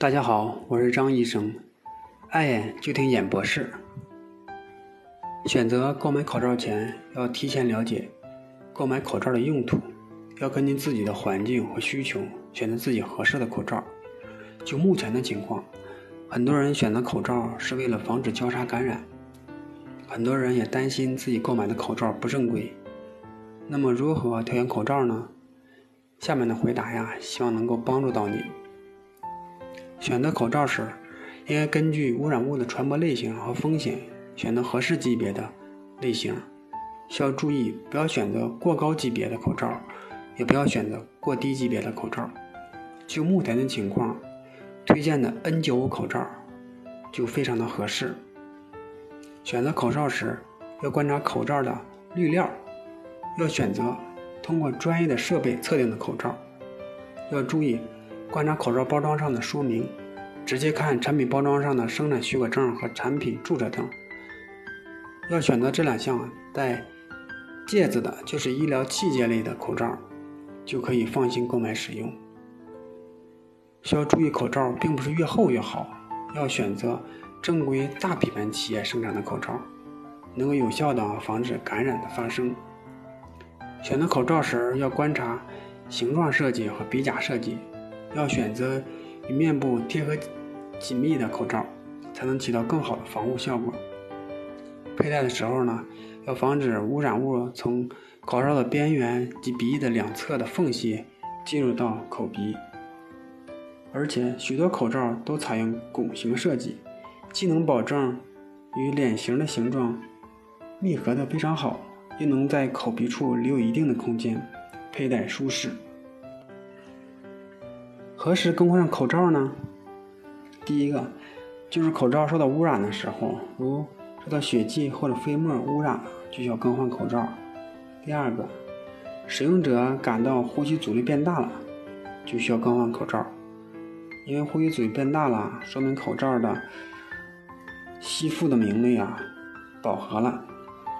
大家好，我是张医生，爱眼就听眼博士。选择购买口罩前，要提前了解购买口罩的用途，要根据自己的环境和需求选择自己合适的口罩。就目前的情况，很多人选择口罩是为了防止交叉感染，很多人也担心自己购买的口罩不正规。那么如何挑选口罩呢？下面的回答呀，希望能够帮助到你。选择口罩时，应该根据污染物的传播类型和风险，选择合适级别的类型。需要注意，不要选择过高级别的口罩，也不要选择过低级别的口罩。就目前的情况，推荐的 N95 口罩就非常的合适。选择口罩时，要观察口罩的滤料，要选择通过专业的设备测定的口罩。要注意观察口罩包装上的说明，直接看产品包装上的生产许可证和产品注册证。要选择这两项带戒指的，就是医疗器械类的口罩，就可以放心购买使用。需要注意，口罩并不是越厚越好，要选择正规大品牌企业生产的口罩，能够有效的防止感染的发生。选择口罩时要观察形状设计和鼻甲设计，要选择与面部贴合紧密的口罩，才能起到更好的防护效果。佩戴的时候呢，要防止污染物从口罩的边缘及鼻翼的两侧的缝隙进入到口鼻。而且许多口罩都采用拱形设计，既能保证与脸型的形状密合的非常好，又能在口鼻处留有一定的空间，佩戴舒适。何时更换上口罩呢？第一个就是口罩受到污染的时候，如受到血迹或者飞沫污染了，就需要更换口罩。第二个，使用者感到呼吸阻力变大了，就需要更换口罩。因为呼吸阻力变大了，说明口罩的吸附的明力啊饱和了，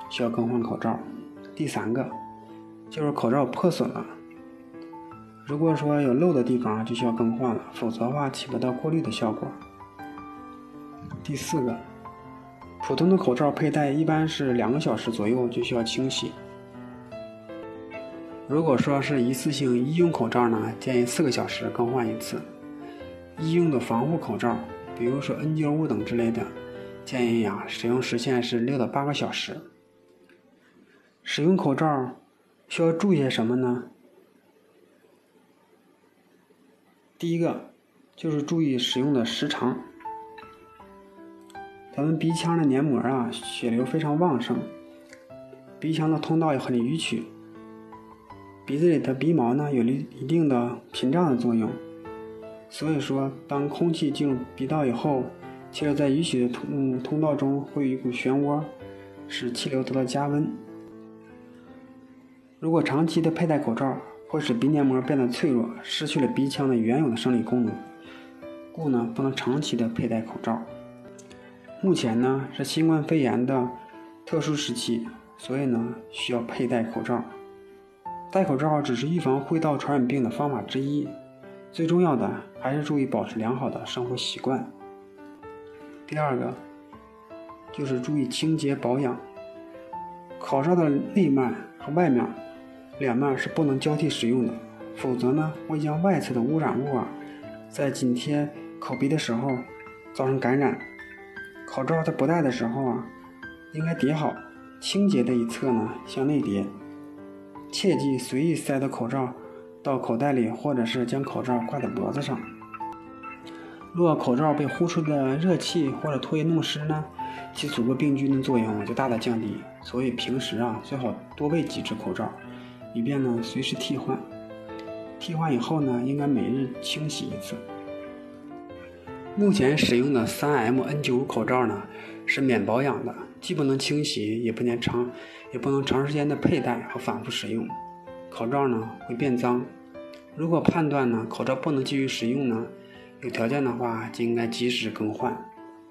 需要更换口罩。第三个就是口罩破损了，如果说有漏的地方就需要更换了，否则的话起不到过滤的效果。第四个，普通的口罩佩戴一般是两个小时左右就需要清洗。如果说是一次性医用口罩呢，建议四个小时更换一次。医用的防护口罩，比如说 N95 等之类的，建议呀使用时限是六到八个小时。使用口罩需要注意些什么呢？第一个就是注意使用的时长。咱们鼻腔的黏膜啊，血流非常旺盛，鼻腔的通道也很迂曲，鼻子里的鼻毛呢有一一定的屏障的作用。所以说，当空气进入鼻道以后，气流在允许的通通道中会有一股漩涡，使气流得到加温。如果长期的佩戴口罩，会使鼻黏膜变得脆弱，失去了鼻腔的原有的生理功能，故呢不能长期的佩戴口罩。目前呢是新冠肺炎的特殊时期，所以呢需要佩戴口罩。戴口罩只是预防呼吸道传染病的方法之一。最重要的还是注意保持良好的生活习惯。第二个就是注意清洁保养。口罩的内面和外面两面是不能交替使用的，否则呢会将外侧的污染物啊在紧贴口鼻的时候造成感染。口罩在不戴的时候啊应该叠好，清洁的一侧呢向内叠，切忌随意塞到口罩。到口袋里，或者是将口罩挂在脖子上。若口罩被呼出的热气或者唾液弄湿呢，其阻隔病菌的作用就大大降低。所以平时啊，最好多备几只口罩，以便呢随时替换。替换以后呢，应该每日清洗一次。目前使用的 3M N95 口罩呢，是免保养的，既不能清洗，也不能长，也不能长时间的佩戴和反复使用。口罩呢会变脏，如果判断呢口罩不能继续使用呢，有条件的话就应该及时更换。